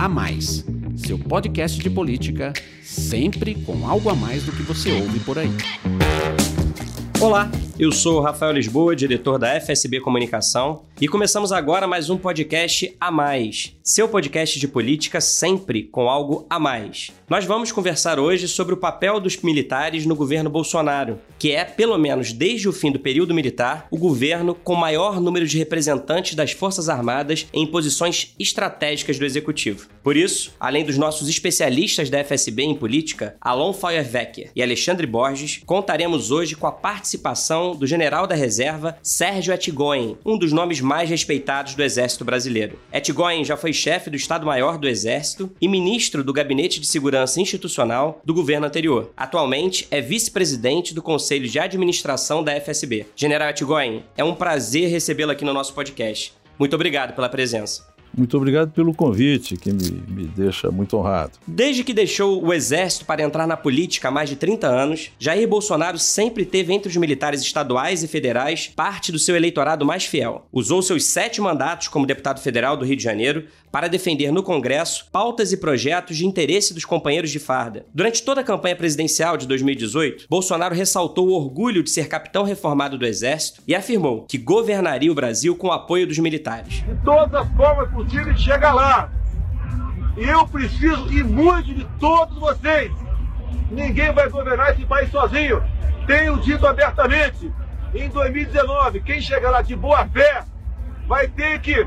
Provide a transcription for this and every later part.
A Mais, seu podcast de política, sempre com algo a mais do que você ouve por aí. Olá, eu sou Rafael Lisboa, diretor da FSB Comunicação, e começamos agora mais um podcast a mais, seu podcast de política sempre com algo a mais. Nós vamos conversar hoje sobre o papel dos militares no governo Bolsonaro, que é, pelo menos desde o fim do período militar, o governo com maior número de representantes das Forças Armadas em posições estratégicas do executivo. Por isso, além dos nossos especialistas da FSB em política, Alon Feuerwecker e Alexandre Borges, contaremos hoje com a participação do general da reserva Sérgio Etgoen, um dos nomes mais respeitados do Exército Brasileiro. Etgoen já foi chefe do Estado-Maior do Exército e ministro do Gabinete de Segurança Institucional do governo anterior. Atualmente é vice-presidente do Conselho de Administração da FSB. General Etgoen, é um prazer recebê-lo aqui no nosso podcast. Muito obrigado pela presença. Muito obrigado pelo convite, que me, me deixa muito honrado. Desde que deixou o exército para entrar na política há mais de 30 anos, Jair Bolsonaro sempre teve entre os militares estaduais e federais parte do seu eleitorado mais fiel. Usou seus sete mandatos como deputado federal do Rio de Janeiro para defender no Congresso pautas e projetos de interesse dos companheiros de farda. Durante toda a campanha presidencial de 2018, Bolsonaro ressaltou o orgulho de ser capitão reformado do Exército e afirmou que governaria o Brasil com o apoio dos militares. De todas as formas possíveis de chegar lá. Eu preciso e muito de todos vocês. Ninguém vai governar esse país sozinho. Tenho dito abertamente. Em 2019, quem chegar lá de boa fé vai ter que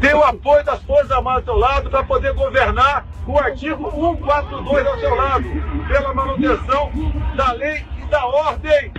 ter o apoio das Forças Armadas ao seu lado para poder governar o artigo 142 ao seu lado, pela manutenção da lei e da ordem.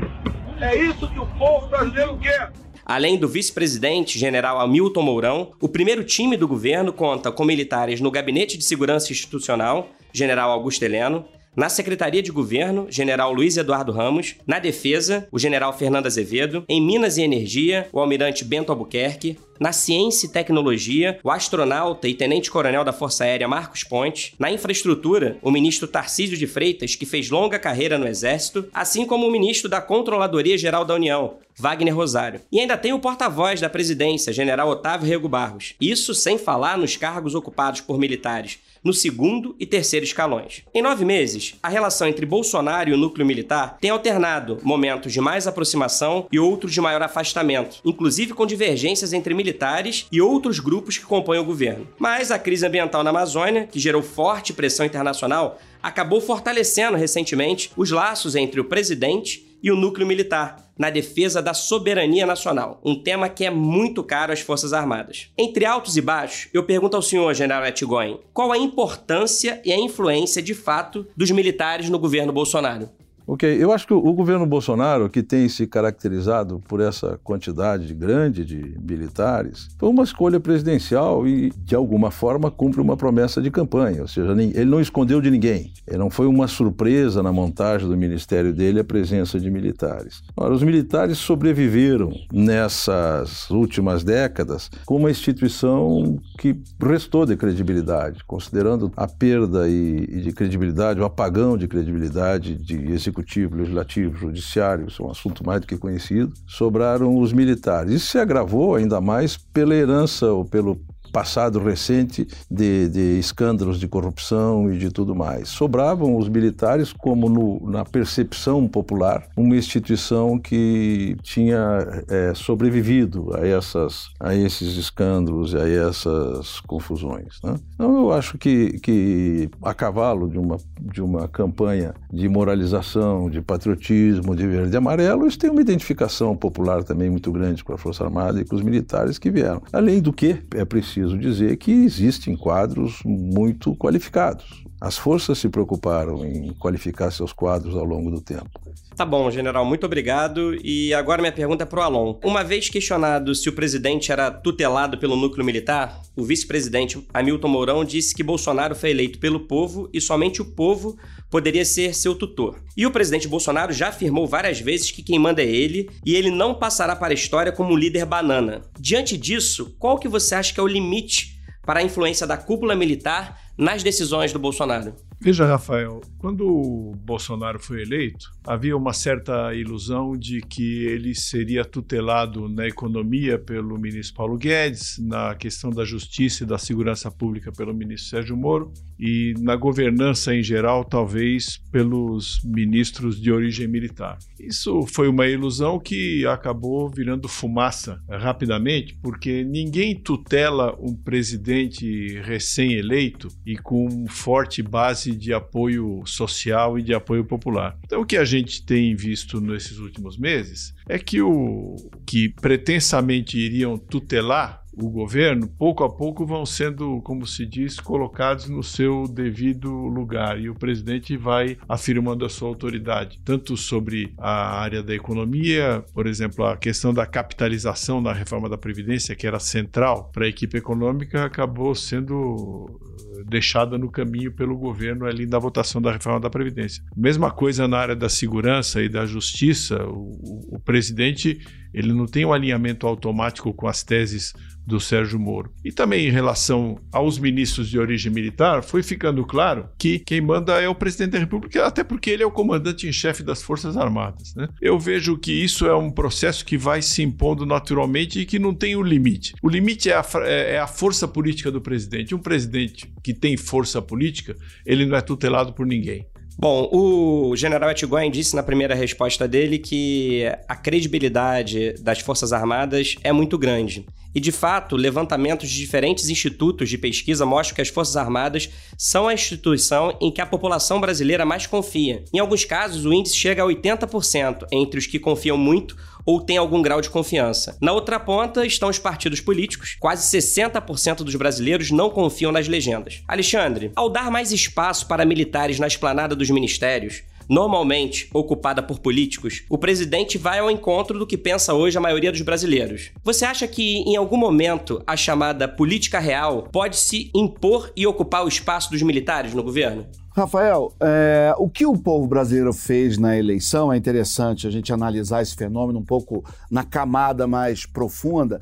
É isso que o povo brasileiro quer. Além do vice-presidente, general Hamilton Mourão, o primeiro time do governo conta com militares no Gabinete de Segurança Institucional, general Augusto Heleno, na Secretaria de Governo, General Luiz Eduardo Ramos. Na Defesa, o General Fernando Azevedo. Em Minas e Energia, o Almirante Bento Albuquerque. Na Ciência e Tecnologia, o astronauta e tenente-coronel da Força Aérea Marcos Pontes. Na Infraestrutura, o ministro Tarcísio de Freitas, que fez longa carreira no Exército, assim como o ministro da Controladoria Geral da União, Wagner Rosário. E ainda tem o porta-voz da presidência, General Otávio Rego Barros. Isso sem falar nos cargos ocupados por militares no segundo e terceiro escalões. Em nove meses, a relação entre Bolsonaro e o núcleo militar tem alternado momentos de mais aproximação e outros de maior afastamento, inclusive com divergências entre militares e outros grupos que compõem o governo. Mas a crise ambiental na Amazônia, que gerou forte pressão internacional, acabou fortalecendo recentemente os laços entre o presidente e o núcleo militar, na defesa da soberania nacional, um tema que é muito caro às Forças Armadas. Entre altos e baixos, eu pergunto ao senhor, general Etgoin, qual a importância e a influência de fato dos militares no governo Bolsonaro? Ok, eu acho que o governo Bolsonaro, que tem se caracterizado por essa quantidade grande de militares, foi uma escolha presidencial e, de alguma forma, cumpre uma promessa de campanha. Ou seja, ele não escondeu de ninguém. Ele não foi uma surpresa na montagem do ministério dele a presença de militares. Ora, os militares sobreviveram nessas últimas décadas com uma instituição que restou de credibilidade, considerando a perda de credibilidade, o apagão de credibilidade de executivo executivo, legislativo, judiciário, isso é um assunto mais do que conhecido, sobraram os militares. Isso se agravou ainda mais pela herança ou pelo passado recente de, de, escândalos de corrupção e de tudo mais. Sobravam os militares como no, na percepção popular uma instituição que tinha é, sobrevivido a, essas, a esses escândalos e a essas confusões. Né? Então eu acho que, que a cavalo de uma, de uma campanha de moralização, de patriotismo, de verde e amarelo, isso tem uma identificação popular também muito grande com a Força Armada e com os militares que vieram. Além do que, é preciso preciso dizer que existem quadros muito qualificados. As forças se preocuparam em qualificar seus quadros ao longo do tempo. Tá bom, general, muito obrigado. E agora minha pergunta é para o Alon. Uma vez questionado se o presidente era tutelado pelo núcleo militar, o vice-presidente Hamilton Mourão disse que Bolsonaro foi eleito pelo povo e somente o povo poderia ser seu tutor. E o presidente Bolsonaro já afirmou várias vezes que quem manda é ele e ele não passará para a história como líder banana. Diante disso, qual que você acha que é o limite para a influência da cúpula militar nas decisões do Bolsonaro? Veja, Rafael, quando o Bolsonaro foi eleito, havia uma certa ilusão de que ele seria tutelado na economia pelo ministro Paulo Guedes, na questão da justiça e da segurança pública pelo ministro Sérgio Moro e na governança em geral, talvez pelos ministros de origem militar. Isso foi uma ilusão que acabou virando fumaça rapidamente, porque ninguém tutela um presidente recém-eleito e com forte base de apoio social e de apoio popular. Então, o que a gente tem visto nesses últimos meses é que o que pretensamente iriam tutelar o governo, pouco a pouco vão sendo, como se diz, colocados no seu devido lugar. E o presidente vai afirmando a sua autoridade, tanto sobre a área da economia, por exemplo, a questão da capitalização na reforma da Previdência, que era central para a equipe econômica, acabou sendo deixada no caminho pelo governo ali da votação da reforma da Previdência. Mesma coisa na área da segurança e da justiça, o, o presidente ele não tem um alinhamento automático com as teses do Sérgio Moro. E também em relação aos ministros de origem militar, foi ficando claro que quem manda é o presidente da República, até porque ele é o comandante em chefe das Forças Armadas. Né? Eu vejo que isso é um processo que vai se impondo naturalmente e que não tem um limite. O limite é a, é, é a força política do presidente. Um presidente que tem força política, ele não é tutelado por ninguém. Bom, o general Etiguan disse na primeira resposta dele que a credibilidade das Forças Armadas é muito grande. E, de fato, levantamentos de diferentes institutos de pesquisa mostram que as Forças Armadas são a instituição em que a população brasileira mais confia. Em alguns casos, o índice chega a 80% entre os que confiam muito ou têm algum grau de confiança. Na outra ponta estão os partidos políticos. Quase 60% dos brasileiros não confiam nas legendas. Alexandre, ao dar mais espaço para militares na esplanada dos ministérios, normalmente ocupada por políticos, o presidente vai ao encontro do que pensa hoje a maioria dos brasileiros. Você acha que em algum momento a chamada política real pode se impor e ocupar o espaço dos militares no governo? Rafael, é, o que o povo brasileiro fez na eleição é interessante a gente analisar esse fenômeno um pouco na camada mais profunda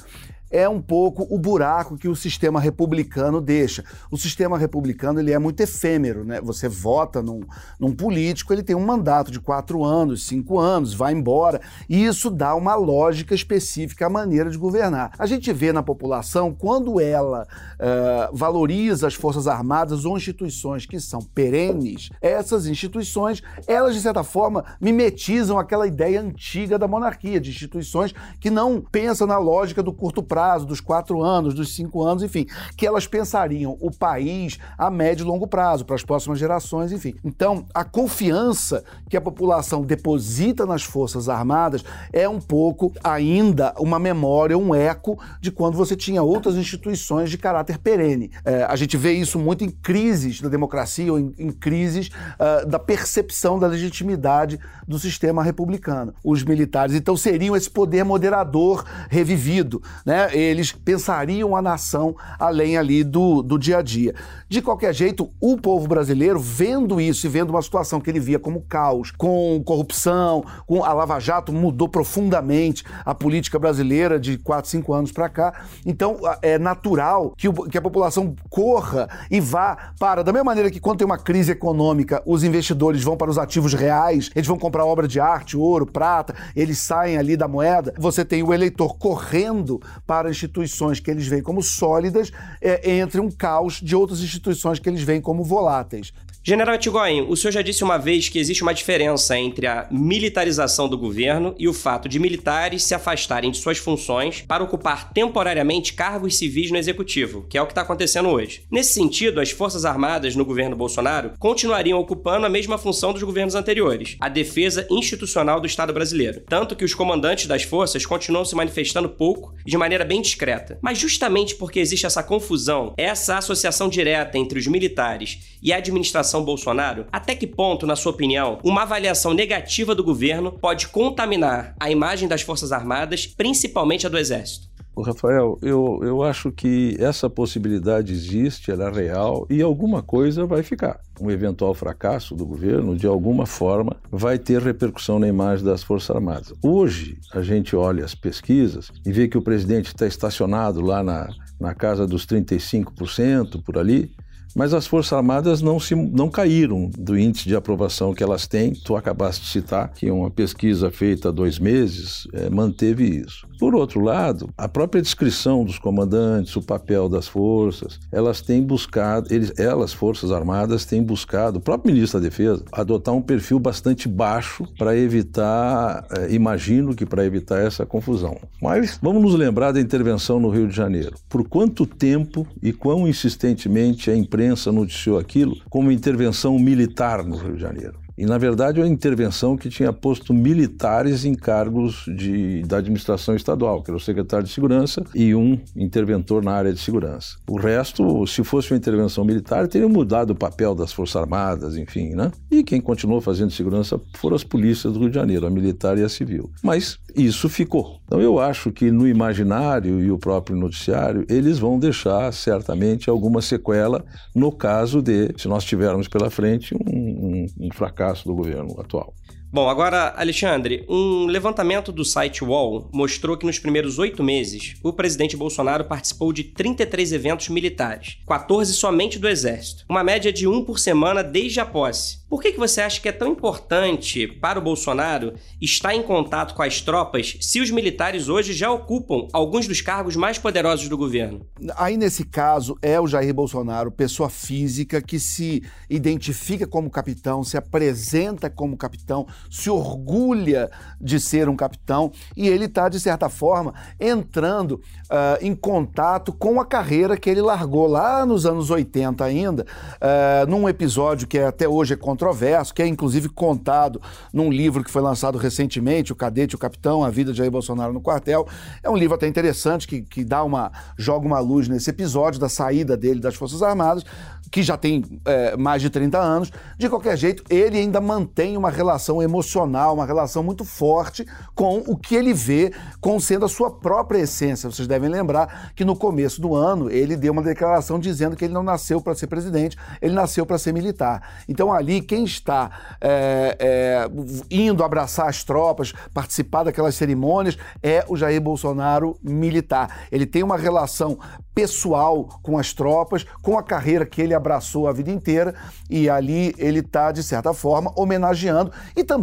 é um pouco o buraco que o sistema republicano deixa. O sistema republicano ele é muito efêmero, né? Você vota num, num político, ele tem um mandato de quatro anos, cinco anos, vai embora, e isso dá uma lógica específica à maneira de governar. A gente vê na população, quando ela uh, valoriza as Forças Armadas ou instituições que são perenes, essas instituições, elas de certa forma mimetizam aquela ideia antiga da monarquia, de instituições que não pensam na lógica do curto prazo prazo, dos quatro anos, dos cinco anos, enfim, que elas pensariam o país a médio e longo prazo, para as próximas gerações, enfim. Então, a confiança que a população deposita nas Forças Armadas é um pouco ainda uma memória, um eco de quando você tinha outras instituições de caráter perene. É, a gente vê isso muito em crises da democracia ou em, em crises uh, da percepção da legitimidade do sistema republicano. Os militares, então, seriam esse poder moderador revivido, né? Eles pensariam a nação além ali do, do dia a dia. De qualquer jeito, o povo brasileiro, vendo isso e vendo uma situação que ele via como caos, com corrupção, com a Lava Jato mudou profundamente a política brasileira de 4, 5 anos para cá. Então, é natural que, o, que a população corra e vá para, da mesma maneira que quando tem uma crise econômica, os investidores vão para os ativos reais, eles vão comprar obra de arte, ouro, prata, eles saem ali da moeda. Você tem o eleitor correndo para para instituições que eles veem como sólidas, é, entre um caos de outras instituições que eles veem como voláteis. General Etigoin, o senhor já disse uma vez que existe uma diferença entre a militarização do governo e o fato de militares se afastarem de suas funções para ocupar temporariamente cargos civis no executivo, que é o que está acontecendo hoje. Nesse sentido, as Forças Armadas no governo Bolsonaro continuariam ocupando a mesma função dos governos anteriores, a defesa institucional do Estado brasileiro. Tanto que os comandantes das forças continuam se manifestando pouco e de maneira bem discreta. Mas justamente porque existe essa confusão, essa associação direta entre os militares e a administração administração Bolsonaro? Até que ponto, na sua opinião, uma avaliação negativa do governo pode contaminar a imagem das Forças Armadas, principalmente a do Exército? Rafael, eu, eu acho que essa possibilidade existe, ela é real e alguma coisa vai ficar. Um eventual fracasso do governo, de alguma forma, vai ter repercussão na imagem das Forças Armadas. Hoje, a gente olha as pesquisas e vê que o presidente está estacionado lá na, na casa dos 35%, por ali, Mas as Forças Armadas não, se, não caíram do índice de aprovação que elas têm. Tu acabaste de citar que uma pesquisa feita há dois meses é, manteve isso. Por outro lado, a própria descrição dos comandantes, o papel das forças, elas têm buscado, eles, elas, Forças Armadas, têm buscado, o próprio ministro da Defesa, adotar um perfil bastante baixo para evitar, eh, imagino que para evitar essa confusão. Mas vamos nos lembrar da intervenção no Rio de Janeiro. Por quanto tempo e quão insistentemente a imprensa noticiou aquilo como intervenção militar no Rio de Janeiro? E, na verdade, é uma intervenção que tinha posto militares em cargos de, da administração estadual, que era o secretário de Segurança e um interventor na área de segurança. O resto, se fosse uma intervenção militar, teria mudado o papel das Forças Armadas, enfim, né? E quem continuou fazendo segurança foram as polícias do Rio de Janeiro, a militar e a civil. Mas isso ficou. Então, eu acho que no imaginário e o próprio noticiário, eles vão deixar certamente alguma sequela no caso de, se nós tivermos pela frente um, um, um fracasso fracasso do governo atual. Bom, agora, Alexandre, um levantamento do site Wall mostrou que nos primeiros oito meses, o presidente Bolsonaro participou de 33 eventos militares, 14 somente do Exército, uma média de um por semana desde a posse. Por que, que você acha que é tão importante para o Bolsonaro estar em contato com as tropas se os militares hoje já ocupam alguns dos cargos mais poderosos do governo? Aí, nesse caso, é o Jair Bolsonaro, pessoa física que se identifica como capitão, se apresenta como capitão, se orgulha de ser um capitão e ele está, de certa forma, entrando uh, em contato com a carreira que ele largou lá nos anos 80 ainda, uh, num episódio que até hoje é controverso, que é inclusive contado num livro que foi lançado recentemente, O Cadete o Capitão, A Vida de Jair Bolsonaro no Quartel. É um livro até interessante que, que dá uma, joga uma luz nesse episódio da saída dele das Forças Armadas, que já tem é, mais de 30 anos. De qualquer jeito, ele ainda mantém uma relação emocional, uma relação muito forte com o que ele vê como sendo a sua própria essência. Vocês devem lembrar que no começo do ano ele deu uma declaração dizendo que ele não nasceu para ser presidente, ele nasceu para ser militar. Então ali quem está é, é, indo abraçar as tropas, participar daquelas cerimônias, é o Jair Bolsonaro militar. Ele tem uma relação pessoal com as tropas, com a carreira que ele abraçou a vida inteira, e ali ele está, de certa forma, homenageando e também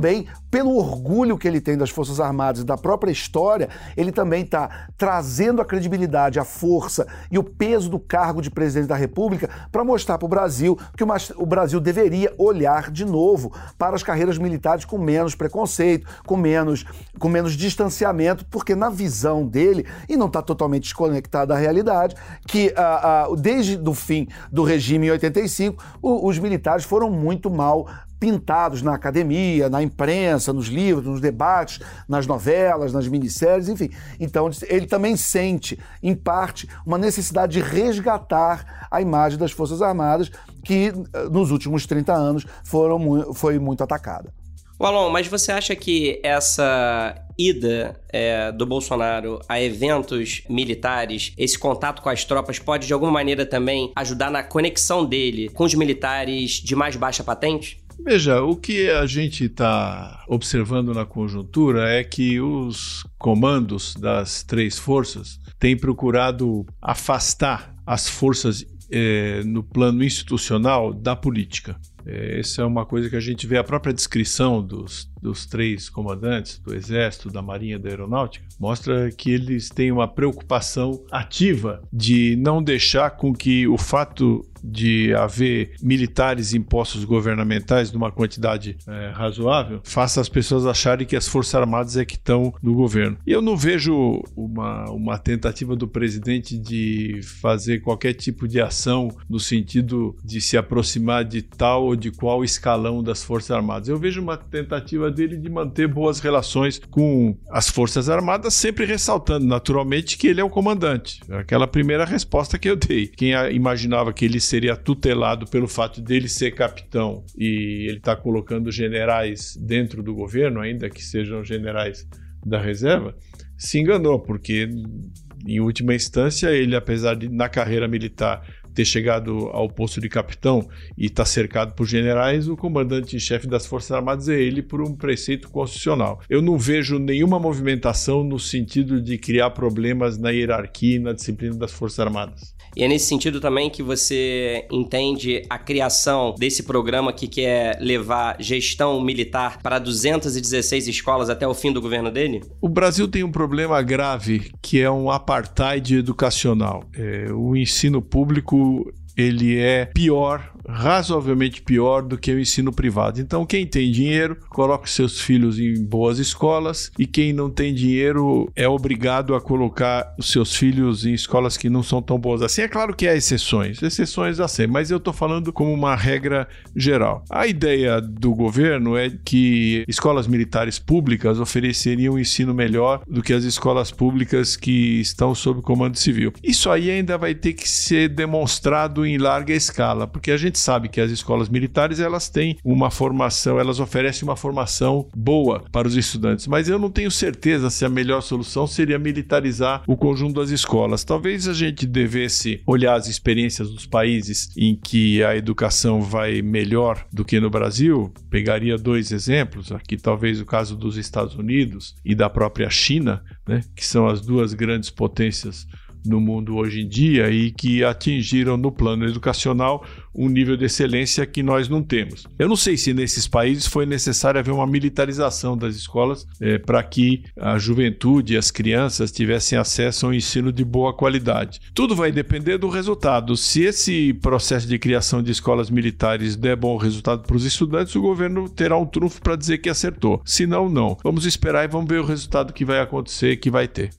pelo orgulho que ele tem das Forças Armadas e da própria história, ele também está trazendo a credibilidade, a força e o peso do cargo de presidente da República para mostrar para o Brasil que o Brasil deveria olhar de novo para as carreiras militares com menos preconceito, com menos, com menos distanciamento, porque na visão dele, e não está totalmente desconectado da realidade, que uh, uh, desde o fim do regime em 85, o, os militares foram muito mal pintados na academia, na imprensa, nos livros, nos debates, nas novelas, nas minisséries, enfim. Então ele também sente, em parte, uma necessidade de resgatar a imagem das Forças Armadas que eh, nos últimos 30 anos foram, foi muito atacada. Alon, mas você acha que essa ida é, do Bolsonaro a eventos militares, esse contato com as tropas, pode de alguma maneira também ajudar na conexão dele com os militares de mais baixa patente? Veja, o que a gente está observando na conjuntura é que os comandos das três forças têm procurado afastar as forças eh, no plano institucional da política. É, essa é uma coisa que a gente vê a própria descrição dos, dos três comandantes do Exército, da Marinha da Aeronáutica, mostra que eles têm uma preocupação ativa de não deixar com que o fato de haver militares em postos governamentais numa quantidade é, razoável, faça as pessoas acharem que as Forças Armadas é que estão no governo. E eu não vejo uma, uma tentativa do presidente de fazer qualquer tipo de ação no sentido de se aproximar de tal ou de qual escalão das Forças Armadas. Eu vejo uma tentativa dele de manter boas relações com as Forças Armadas, sempre ressaltando naturalmente que ele é o comandante. Aquela primeira resposta que eu dei. Quem imaginava que ele seria tutelado pelo fato dele ser capitão e ele está colocando generais dentro do governo, ainda que sejam generais da reserva, se enganou, porque em última instância ele, apesar de na carreira militar ter chegado ao posto de capitão e estar tá cercado por generais, o comandante-chefe das Forças Armadas é ele por um preceito constitucional. Eu não vejo nenhuma movimentação no sentido de criar problemas na hierarquia e na disciplina das Forças Armadas. E é nesse sentido também que você entende a criação desse programa que quer levar gestão militar para 216 escolas até o fim do governo dele? O Brasil tem um problema grave que é um apartheid educacional. É, o ensino público who ele é pior razoavelmente pior do que o ensino privado. Então, quem tem dinheiro, coloca seus filhos em boas escolas e quem não tem dinheiro é obrigado a colocar os seus filhos em escolas que não são tão boas assim. É claro que há exceções, exceções assim, mas eu estou falando como uma regra geral. A ideia do governo é que escolas militares públicas ofereceriam um ensino melhor do que as escolas públicas que estão sob comando civil. Isso aí ainda vai ter que ser demonstrado em larga escala, porque a gente sabe que as escolas militares elas têm uma formação, elas oferecem uma formação boa para os estudantes, mas eu não tenho certeza se a melhor solução seria militarizar o conjunto das escolas. Talvez a gente devesse olhar as experiências dos países em que a educação vai melhor do que no Brasil. Pegaria dois exemplos, aqui talvez o caso dos Estados Unidos e da própria China, né, que são as duas grandes potências no mundo hoje em dia e que atingiram no plano educacional um nível de excelência que nós não temos. Eu não sei se nesses países foi necessário haver uma militarização das escolas é, para que a juventude e as crianças tivessem acesso a um ensino de boa qualidade. Tudo vai depender do resultado. Se esse processo de criação de escolas militares der bom resultado para os estudantes, o governo terá um trunfo para dizer que acertou. Se não, não. Vamos esperar e vamos ver o resultado que vai acontecer, que vai ter.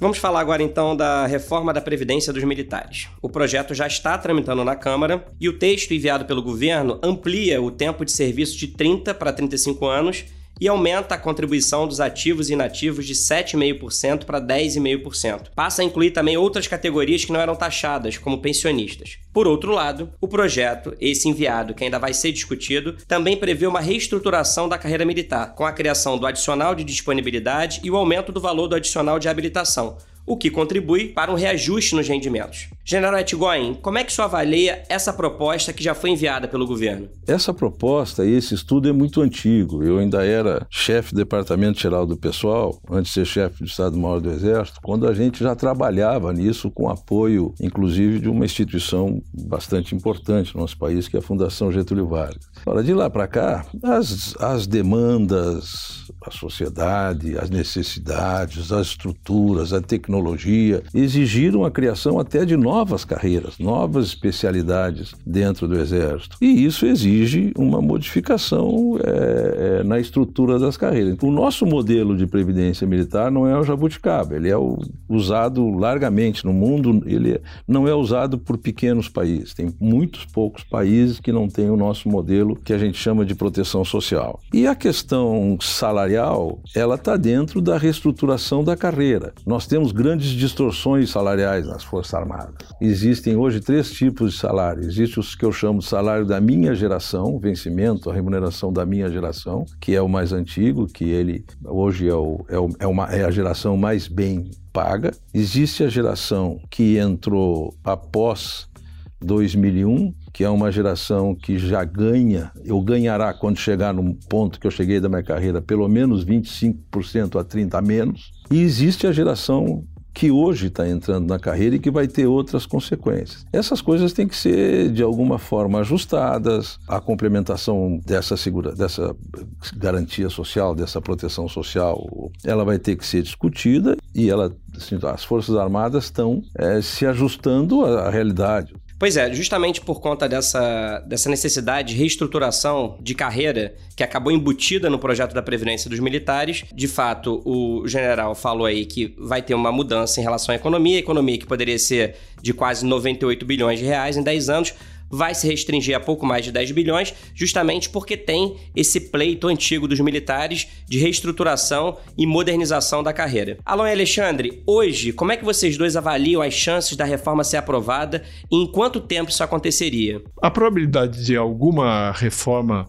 Vamos falar agora então da reforma da Previdência dos Militares. O projeto já está tramitando na Câmara e o texto enviado pelo governo amplia o tempo de serviço de 30 para 35 anos e aumenta a contribuição dos ativos e inativos de 7,5% para 10,5%. Passa a incluir também outras categorias que não eram taxadas, como pensionistas. Por outro lado, o projeto, esse enviado que ainda vai ser discutido, também prevê uma reestruturação da carreira militar, com a criação do adicional de disponibilidade e o aumento do valor do adicional de habilitação o que contribui para um reajuste nos rendimentos. General Etgoin, como é que o senhor avalia essa proposta que já foi enviada pelo governo? Essa proposta e esse estudo é muito antigo. Eu ainda era chefe do Departamento Geral do Pessoal, antes de ser chefe do Estado-Maior do Exército, quando a gente já trabalhava nisso com apoio, inclusive, de uma instituição bastante importante no nosso país, que é a Fundação Getúlio Vargas. Ora, de lá para cá, as, as demandas, a sociedade, as necessidades, as estruturas, a tecnologia, exigiram a criação até de novas carreiras, novas especialidades dentro do Exército. E isso exige uma modificação é, é, na estrutura das carreiras. O nosso modelo de previdência militar não é o jabuticaba, ele é o, usado largamente no mundo, ele não é usado por pequenos países. Tem muitos poucos países que não têm o nosso modelo que a gente chama de proteção social. E a questão salarial, ela está dentro da reestruturação da carreira. Nós temos grandes distorções salariais nas Forças Armadas. Existem hoje três tipos de salário. Existe os que eu chamo de salário da minha geração, vencimento, a remuneração da minha geração, que é o mais antigo, que ele hoje é, o, é, o, é, uma, é a geração mais bem paga. Existe a geração que entrou após 2001, que é uma geração que já ganha, eu ganhará quando chegar no ponto que eu cheguei da minha carreira, pelo menos 25% a 30% a menos. E existe a geração que hoje está entrando na carreira e que vai ter outras consequências. Essas coisas têm que ser, de alguma forma, ajustadas. A complementação dessa, segura, dessa garantia social, dessa proteção social, ela vai ter que ser discutida e ela, assim, as Forças Armadas estão é, se ajustando à realidade. Pois é, justamente por conta dessa, dessa necessidade de reestruturação de carreira que acabou embutida no projeto da Previdência dos Militares, de fato, o general falou aí que vai ter uma mudança em relação à economia, economia que poderia ser de quase 98 bilhões de reais em 10 anos, vai se restringir a pouco mais de 10 bilhões, justamente porque tem esse pleito antigo dos militares de reestruturação e modernização da carreira. E Alexandre, hoje, como é que vocês dois avaliam as chances da reforma ser aprovada e em quanto tempo isso aconteceria? A probabilidade de alguma reforma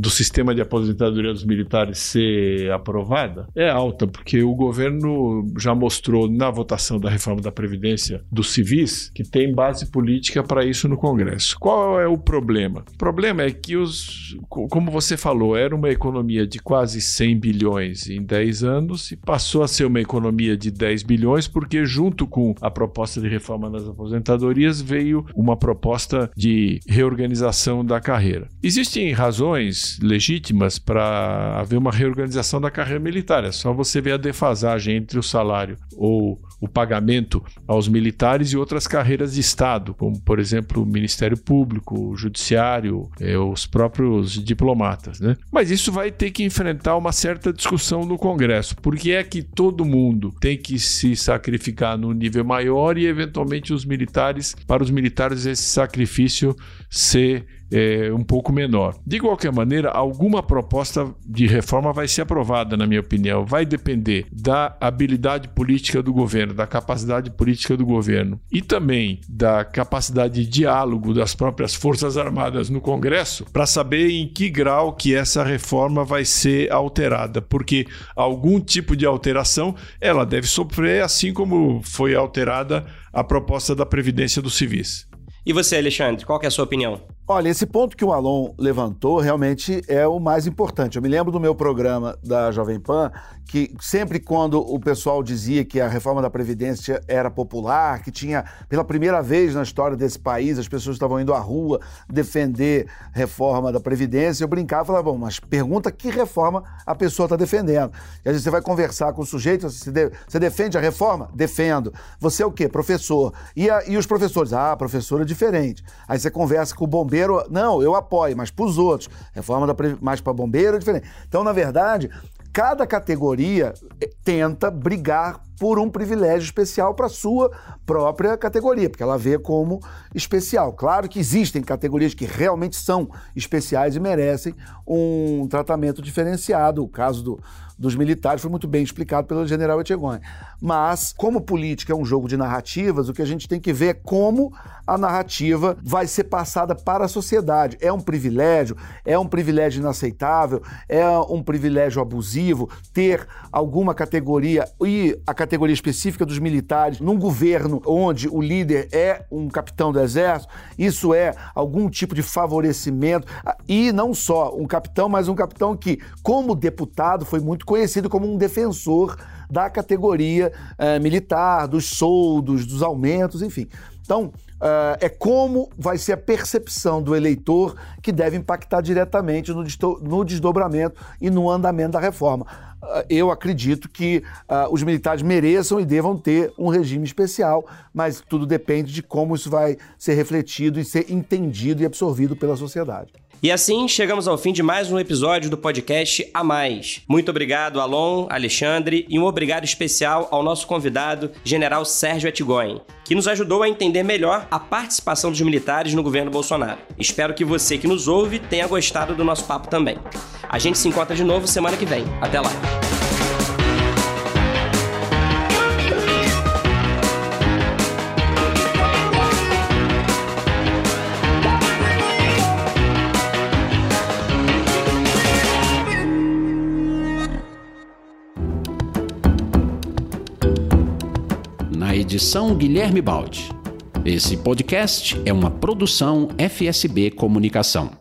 do sistema de aposentadoria dos militares ser aprovada é alta, porque o governo já mostrou na votação da reforma da Previdência dos civis que tem base política para isso no Congresso. Qual é o problema? O problema é que os, como você falou, era uma economia de quase 100 bilhões em 10 anos e passou a ser uma economia de 10 bilhões porque junto com a proposta de reforma das aposentadorias veio uma proposta de reorganização da carreira. Existem razões legítimas para haver uma reorganização da carreira militar. É só você ver a defasagem entre o salário ou o pagamento aos militares e outras carreiras de Estado, como, por exemplo, o Ministério Público, o Judiciário, eh, os próprios diplomatas. Né? Mas isso vai ter que enfrentar uma certa discussão no Congresso. Por que é que todo mundo tem que se sacrificar num nível maior e, eventualmente, os militares, para os militares, esse sacrifício ser é, um pouco menor. De qualquer maneira, alguma proposta de reforma vai ser aprovada, na minha opinião. Vai depender da habilidade política do governo, da capacidade política do governo e também da capacidade de diálogo das próprias Forças Armadas no Congresso para saber em que grau que essa reforma vai ser alterada, porque algum tipo de alteração ela deve sofrer, assim como foi alterada a proposta da Previdência dos Civis. E você, Alexandre, qual é a sua opinião? Olha, esse ponto que o Alon levantou realmente é o mais importante. Eu me lembro do meu programa da Jovem Pan, que sempre quando o pessoal dizia que a reforma da Previdência era popular, que tinha, pela primeira vez na história desse país, as pessoas estavam indo à rua defender reforma da Previdência, eu brincava e falava, bom, mas pergunta que reforma a pessoa está defendendo. E às vezes você vai conversar com o sujeito, você, de, você defende a reforma? Defendo. Você é o quê? Professor. E, a, e os professores? Ah, professor é diferente. Aí você conversa com o bombeiro bombeiro, não, eu apoio, mas para os outros. Reforma da, mais para bombeiro é diferente. Então, na verdade, cada categoria eh, tenta brigar por um privilégio especial para sua própria categoria, porque ela vê como especial. Claro que existem categorias que realmente são especiais e merecem um tratamento diferenciado. O caso do, dos militares foi muito bem explicado pelo general Etchegoyen. Mas, como política é um jogo de narrativas, o que a gente tem que ver é como a narrativa vai ser passada para a sociedade. É um privilégio, é um privilégio inaceitável, é um privilégio abusivo ter alguma categoria e a categoria específica dos militares num governo onde o líder é um capitão do exército, isso é algum tipo de favorecimento e não só um capitão, mas um capitão que, como deputado, foi muito conhecido como um defensor da categoria eh, militar, dos soldos, dos aumentos, enfim. Então, uh, é como vai ser a percepção do eleitor que deve impactar diretamente no, desdobramento e no andamento da reforma. Uh, eu acredito que os militares mereçam e devam ter um regime especial, mas tudo depende de como isso vai ser refletido e ser entendido e absorvido pela sociedade. E assim chegamos ao fim de mais um episódio do podcast A Mais. Muito obrigado, Alon, Alexandre, e um obrigado especial ao nosso convidado, General Sérgio Etigoyen, que nos ajudou a entender melhor a participação dos militares no governo Bolsonaro. Espero que você que nos ouve tenha gostado do nosso papo também. A gente se encontra de novo semana que vem. Até lá! Edição Guilherme Baldi. Esse podcast é uma produção FSB Comunicação.